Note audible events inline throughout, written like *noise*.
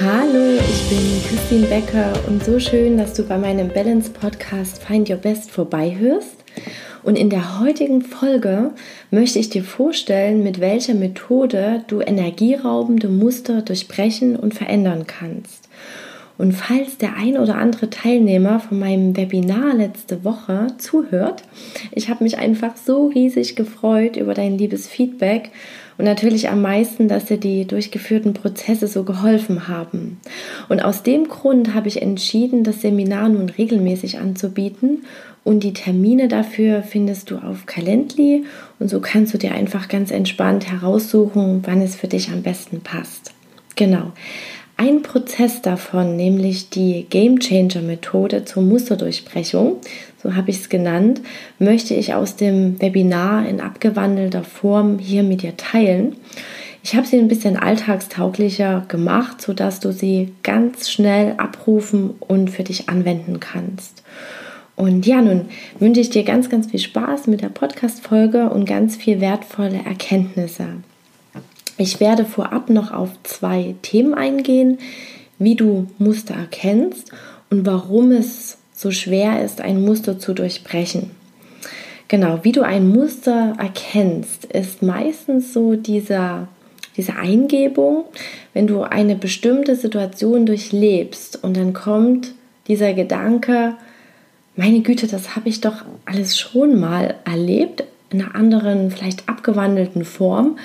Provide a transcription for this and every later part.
Hallo, ich bin Christine Becker und so schön, dass du bei meinem Balance Podcast Find Your Best vorbeihörst. Und in der heutigen Folge möchte ich dir vorstellen, mit welcher Methode du energieraubende Muster durchbrechen und verändern kannst. Und falls der ein oder andere Teilnehmer von meinem Webinar letzte Woche zuhört, ich habe mich einfach so riesig gefreut über dein liebes Feedback und natürlich am meisten, dass dir die durchgeführten Prozesse so geholfen haben. Und aus dem Grund habe ich entschieden, das Seminar nun regelmäßig anzubieten und die Termine dafür findest du auf Calendly und so kannst du dir einfach ganz entspannt heraussuchen, wann es für dich am besten passt. Genau. Ein Prozess davon, nämlich die Game Changer Methode zur Musterdurchbrechung, so habe ich es genannt, möchte ich aus dem Webinar in abgewandelter Form hier mit dir teilen. Ich habe sie ein bisschen alltagstauglicher gemacht, sodass du sie ganz schnell abrufen und für dich anwenden kannst. Und ja, nun wünsche ich dir ganz, ganz viel Spaß mit der Podcast-Folge und ganz viel wertvolle Erkenntnisse. Ich werde vorab noch auf zwei Themen eingehen, wie du Muster erkennst und warum es so schwer ist, ein Muster zu durchbrechen. Genau, wie du ein Muster erkennst, ist meistens so dieser, diese Eingebung, wenn du eine bestimmte Situation durchlebst und dann kommt dieser Gedanke, meine Güte, das habe ich doch alles schon mal erlebt, in einer anderen, vielleicht abgewandelten Form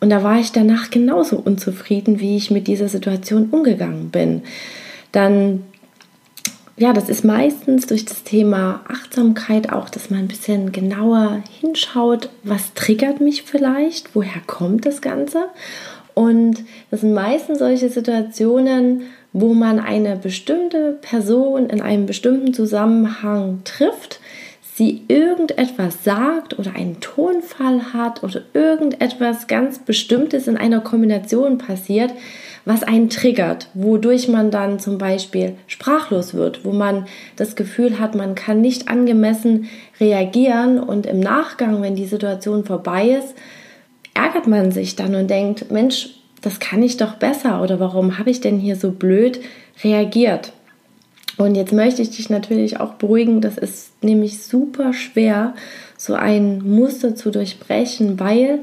und da war ich danach genauso unzufrieden, wie ich mit dieser Situation umgegangen bin. Dann, ja, das ist meistens durch das Thema Achtsamkeit auch, dass man ein bisschen genauer hinschaut, was triggert mich vielleicht, woher kommt das Ganze. Und das sind meistens solche Situationen, wo man eine bestimmte Person in einem bestimmten Zusammenhang trifft, sie irgendetwas sagt oder einen Tonfall hat oder irgendetwas ganz Bestimmtes in einer Kombination passiert, was einen triggert, wodurch man dann zum Beispiel sprachlos wird, wo man das Gefühl hat, man kann nicht angemessen reagieren und im Nachgang, wenn die Situation vorbei ist, ärgert man sich dann und denkt, Mensch, das kann ich doch besser oder warum habe ich denn hier so blöd reagiert? Und jetzt möchte ich dich natürlich auch beruhigen, das ist nämlich super schwer, so ein Muster zu durchbrechen, weil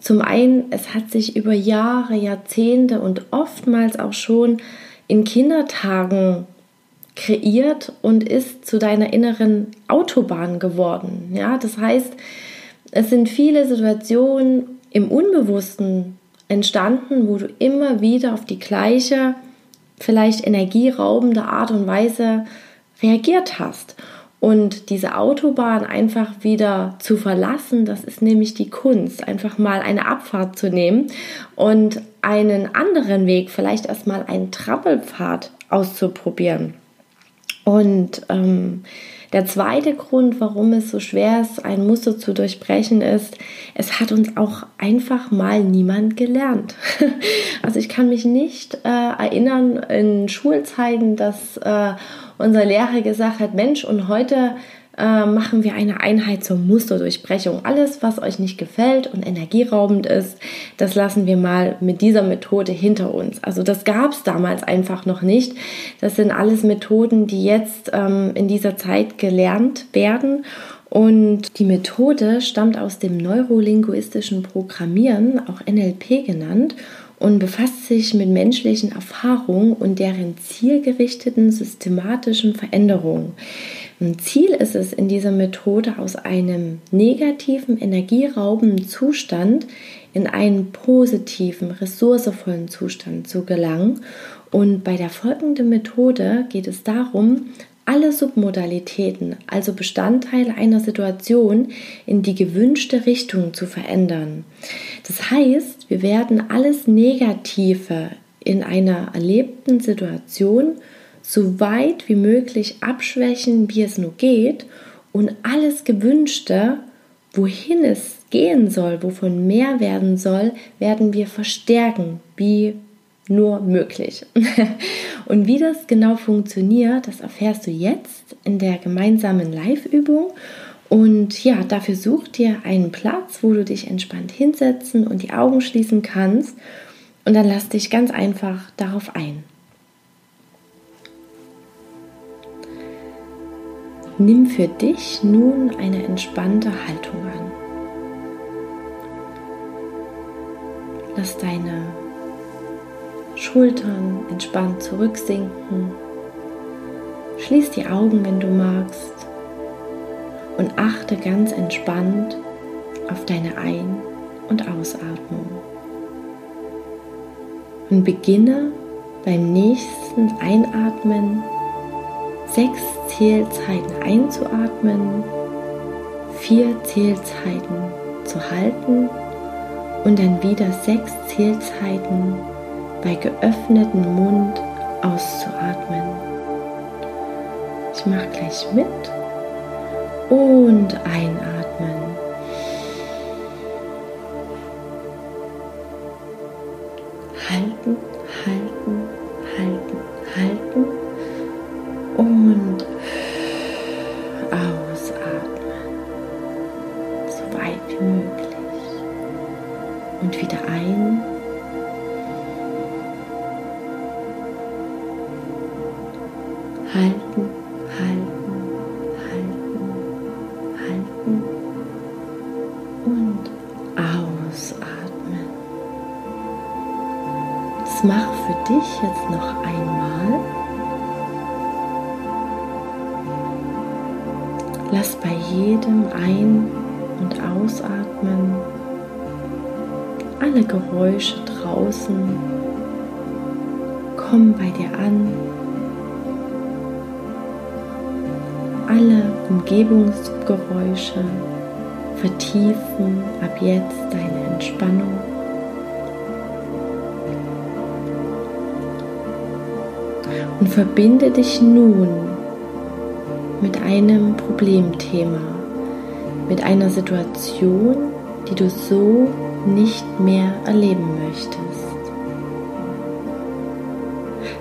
zum einen, es hat sich über Jahre, Jahrzehnte und oftmals auch schon in Kindertagen kreiert und ist zu deiner inneren Autobahn geworden. Ja, das heißt, es sind viele Situationen im Unbewussten entstanden, wo du immer wieder auf die gleiche vielleicht energieraubende Art und Weise reagiert hast. Und diese Autobahn einfach wieder zu verlassen, das ist nämlich die Kunst, einfach mal eine Abfahrt zu nehmen und einen anderen Weg, vielleicht erstmal einen Trampelpfad auszuprobieren. Und ähm, der zweite Grund, warum es so schwer ist, ein Muster zu durchbrechen, ist, es hat uns auch einfach mal niemand gelernt. *laughs* Also ich kann mich nicht äh, erinnern in Schulzeiten, dass äh, unser Lehrer gesagt hat, Mensch, und heute äh, machen wir eine Einheit zur Musterdurchbrechung. Alles, was euch nicht gefällt und energieraubend ist, das lassen wir mal mit dieser Methode hinter uns. Also das gab es damals einfach noch nicht. Das sind alles Methoden, die jetzt ähm, in dieser Zeit gelernt werden. Und die Methode stammt aus dem neurolinguistischen Programmieren, auch NLP genannt, und befasst sich mit menschlichen Erfahrungen und deren zielgerichteten systematischen Veränderungen. Ziel ist es in dieser Methode aus einem negativen, energieraubenden Zustand in einen positiven, ressourcevollen Zustand zu gelangen. Und bei der folgenden Methode geht es darum, alle Submodalitäten, also Bestandteile einer Situation, in die gewünschte Richtung zu verändern. Das heißt, wir werden alles Negative in einer erlebten Situation so weit wie möglich abschwächen, wie es nur geht und alles Gewünschte, wohin es gehen soll, wovon mehr werden soll, werden wir verstärken, wie nur möglich. *laughs* und wie das genau funktioniert, das erfährst du jetzt in der gemeinsamen Live-Übung. Und ja, dafür such dir einen Platz, wo du dich entspannt hinsetzen und die Augen schließen kannst. Und dann lass dich ganz einfach darauf ein. Nimm für dich nun eine entspannte Haltung an. Lass deine Schultern entspannt zurücksinken. Schließ die Augen, wenn du magst. Und achte ganz entspannt auf deine Ein- und Ausatmung. Und beginne beim nächsten Einatmen sechs Zählzeiten einzuatmen, vier Zählzeiten zu halten und dann wieder sechs Zählzeiten bei geöffnetem Mund auszuatmen. Ich mache gleich mit und einatmen. Und wieder ein. Alle Geräusche draußen kommen bei dir an. Alle Umgebungsgeräusche vertiefen ab jetzt deine Entspannung. Und verbinde dich nun mit einem Problemthema, mit einer Situation, die du so nicht mehr erleben möchtest.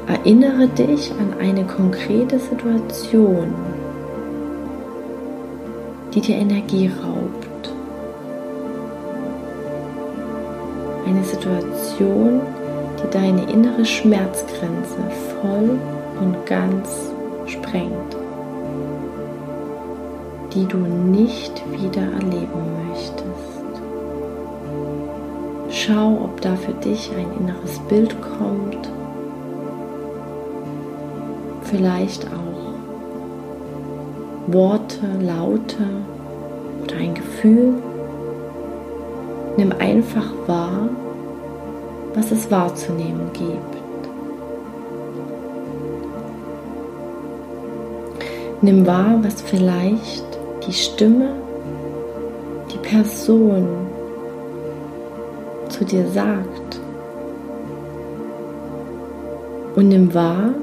Erinnere dich an eine konkrete Situation, die dir Energie raubt. Eine Situation, die deine innere Schmerzgrenze voll und ganz sprengt, die du nicht wieder erleben möchtest. Schau, ob da für dich ein inneres Bild kommt, vielleicht auch Worte, Laute oder ein Gefühl. Nimm einfach wahr, was es wahrzunehmen gibt. Nimm wahr, was vielleicht die Stimme, die Person zu dir sagt. Und nimm wahr,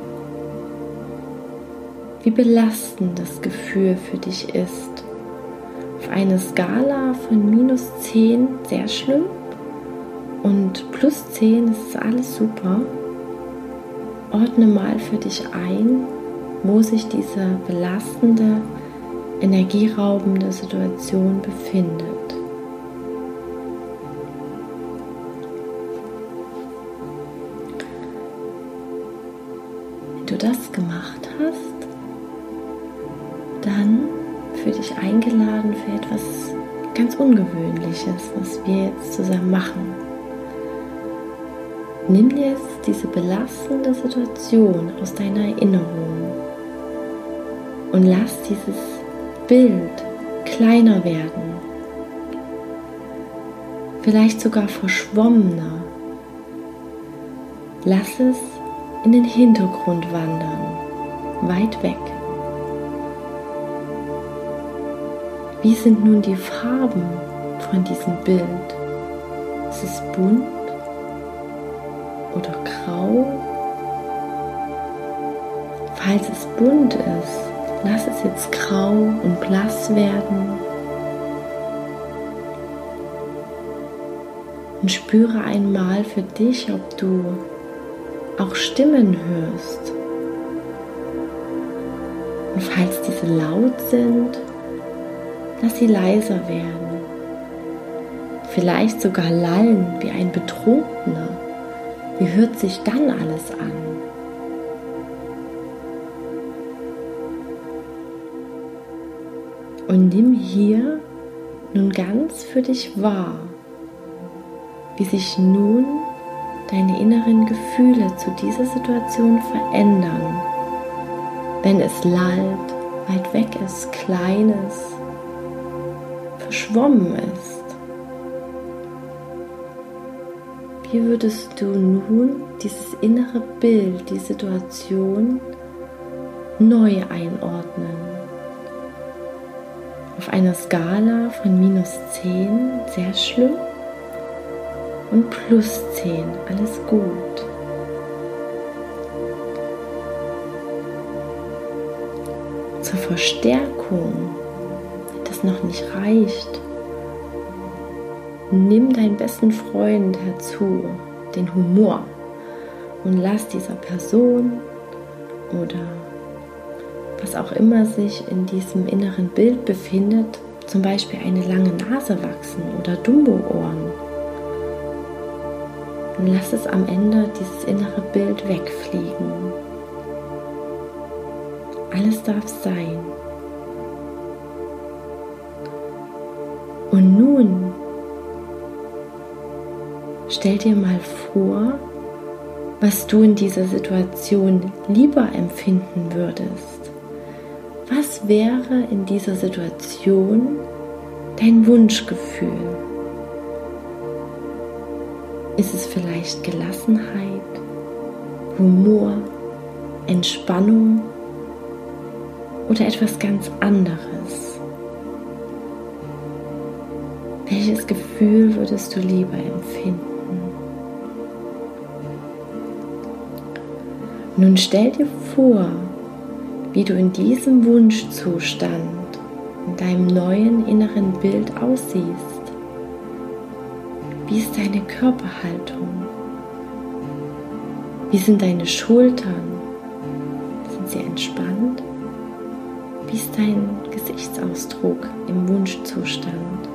wie belastend das Gefühl für dich ist. Auf eine Skala von minus 10 sehr schlimm und plus 10 ist alles super. Ordne mal für dich ein, wo sich diese belastende, energieraubende Situation befindet. Du das gemacht hast, dann für dich eingeladen für etwas ganz Ungewöhnliches, was wir jetzt zusammen machen. Nimm jetzt diese belastende Situation aus deiner Erinnerung und lass dieses Bild kleiner werden, vielleicht sogar verschwommener. Lass es in den Hintergrund wandern, weit weg. Wie sind nun die Farben von diesem Bild? Ist es bunt oder grau? Falls es bunt ist, lass es jetzt grau und blass werden. Und spüre einmal für dich, ob du auch Stimmen hörst. Und falls diese laut sind, lass sie leiser werden. Vielleicht sogar lallen wie ein Betrunkener. Wie hört sich dann alles an? Und nimm hier nun ganz für dich wahr, wie sich nun deine inneren Gefühle zu dieser Situation verändern, wenn es lallt, weit weg ist, klein ist, verschwommen ist. Wie würdest du nun dieses innere Bild, die Situation neu einordnen? Auf einer Skala von minus 10, sehr schlimm, und plus 10, alles gut. Zur Verstärkung, wenn das noch nicht reicht, nimm deinen besten Freund herzu, den Humor, und lass dieser Person oder was auch immer sich in diesem inneren Bild befindet, zum Beispiel eine lange Nase wachsen oder Dumbo-Ohren. Und lass es am Ende dieses innere Bild wegfliegen. Alles darf sein. Und nun stell dir mal vor, was du in dieser Situation lieber empfinden würdest. Was wäre in dieser Situation dein Wunschgefühl? Ist es vielleicht Gelassenheit, Humor, Entspannung oder etwas ganz anderes? Welches Gefühl würdest du lieber empfinden? Nun stell dir vor, wie du in diesem Wunschzustand, in deinem neuen inneren Bild aussiehst. Wie ist deine Körperhaltung? Wie sind deine Schultern? Sind sie entspannt? Wie ist dein Gesichtsausdruck im Wunschzustand?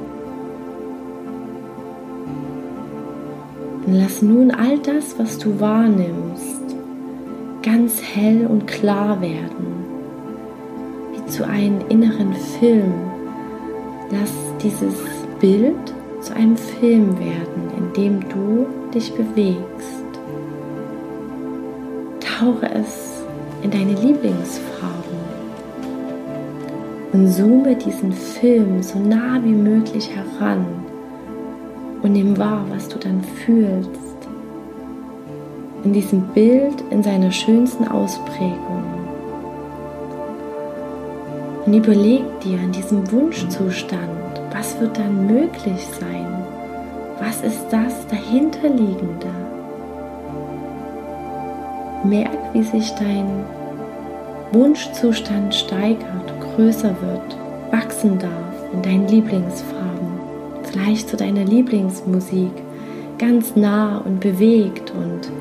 Und lass nun all das, was du wahrnimmst, ganz hell und klar werden, wie zu einem inneren Film. Lass dieses Bild zu einem Film werden, in dem du dich bewegst. Tauche es in deine Lieblingsfarben und zoome diesen Film so nah wie möglich heran und nimm wahr, was du dann fühlst. In diesem Bild in seiner schönsten Ausprägung. Und überleg dir in diesem Wunschzustand, was wird dann möglich sein? Was ist das dahinterliegende? Merk, wie sich dein Wunschzustand steigert, größer wird, wachsen darf in deinen Lieblingsfarben, vielleicht zu deiner Lieblingsmusik, ganz nah und bewegt und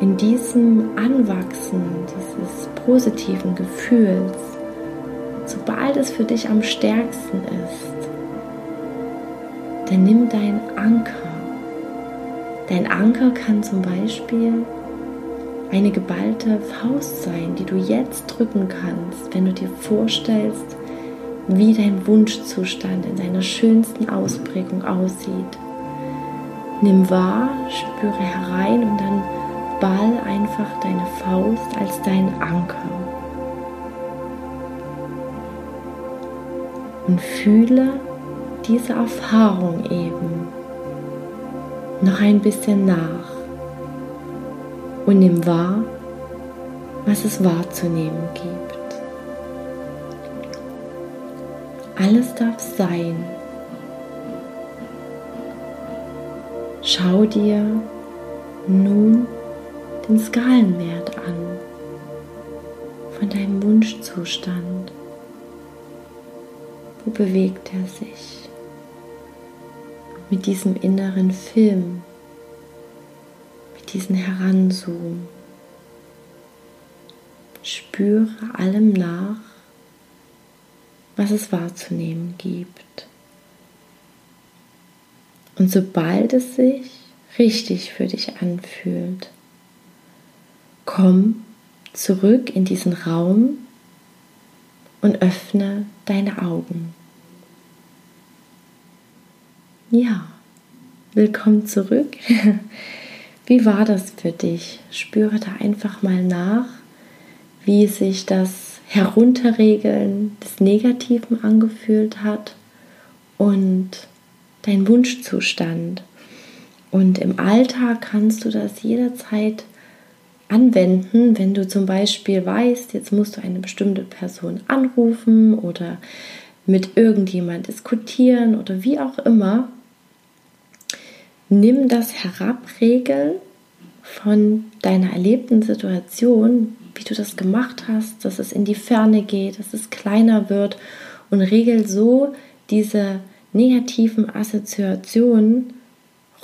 in diesem Anwachsen dieses positiven Gefühls, sobald es für dich am stärksten ist, dann nimm deinen Anker. Dein Anker kann zum Beispiel eine geballte Faust sein, die du jetzt drücken kannst, wenn du dir vorstellst, wie dein Wunschzustand in seiner schönsten Ausprägung aussieht. Nimm wahr, spüre herein und dann ball einfach deine Faust als dein Anker. Und fühle, diese Erfahrung eben noch ein bisschen nach und nimm wahr, was es wahrzunehmen gibt. Alles darf sein. Schau dir nun den Skalenwert an von deinem Wunschzustand. Wo bewegt er sich? mit diesem inneren Film, mit diesem Heranzoomen. Spüre allem nach, was es wahrzunehmen gibt. Und sobald es sich richtig für dich anfühlt, komm zurück in diesen Raum und öffne deine Augen. Ja, willkommen zurück. *laughs* Wie war das für dich? Spüre da einfach mal nach, wie sich das Herunterregeln des Negativen angefühlt hat und dein Wunschzustand. Und im Alltag kannst du das jederzeit anwenden, wenn du zum Beispiel weißt, jetzt musst du eine bestimmte Person anrufen oder mit irgendjemand diskutieren oder wie auch immer. Nimm das Herabregeln von deiner erlebten Situation, wie du das gemacht hast, dass es in die Ferne geht, dass es kleiner wird und regel so diese negativen Assoziationen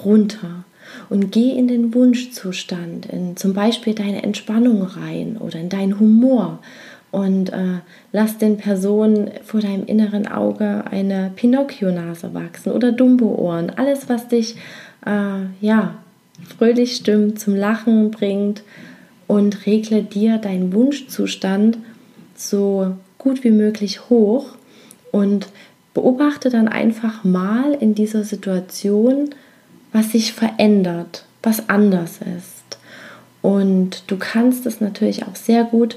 runter und geh in den Wunschzustand, in zum Beispiel deine Entspannung rein oder in deinen Humor und äh, lass den Personen vor deinem inneren Auge eine Pinocchio-Nase wachsen oder Dumbo-Ohren. Alles, was dich äh, ja, fröhlich stimmt, zum Lachen bringt und regle dir deinen Wunschzustand so gut wie möglich hoch und beobachte dann einfach mal in dieser Situation, was sich verändert, was anders ist. Und du kannst es natürlich auch sehr gut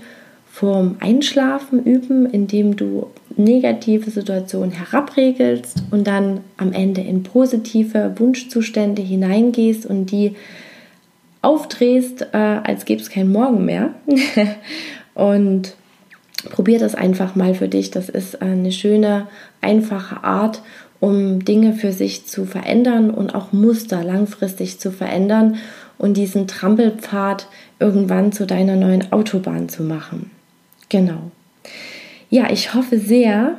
vorm Einschlafen üben, indem du negative Situationen herabregelst und dann am Ende in positive Wunschzustände hineingehst und die aufdrehst, äh, als gäbe es keinen Morgen mehr. *laughs* und probier das einfach mal für dich. Das ist eine schöne, einfache Art, um Dinge für sich zu verändern und auch Muster langfristig zu verändern und diesen Trampelpfad irgendwann zu deiner neuen Autobahn zu machen. Genau. Ja, ich hoffe sehr,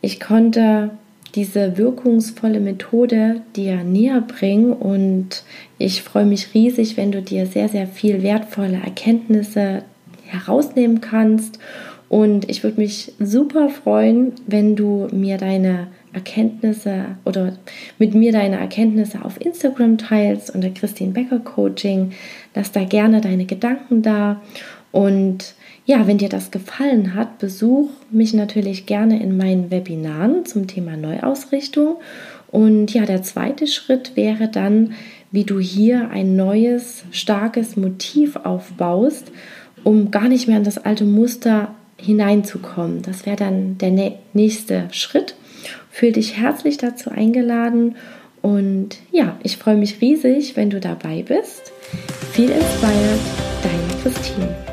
ich konnte diese wirkungsvolle Methode dir näher bringen und ich freue mich riesig, wenn du dir sehr, sehr viel wertvolle Erkenntnisse herausnehmen kannst und ich würde mich super freuen, wenn du mir deine Erkenntnisse oder mit mir deine Erkenntnisse auf Instagram teilst unter Christine Becker Coaching. Lass da gerne deine Gedanken da. Und ja, wenn dir das gefallen hat, besuch mich natürlich gerne in meinen Webinaren zum Thema Neuausrichtung. Und ja, der zweite Schritt wäre dann, wie du hier ein neues, starkes Motiv aufbaust, um gar nicht mehr in das alte Muster hineinzukommen. Das wäre dann der nächste Schritt. Fühl dich herzlich dazu eingeladen und ja, ich freue mich riesig, wenn du dabei bist. Viel inspired, deine Christine.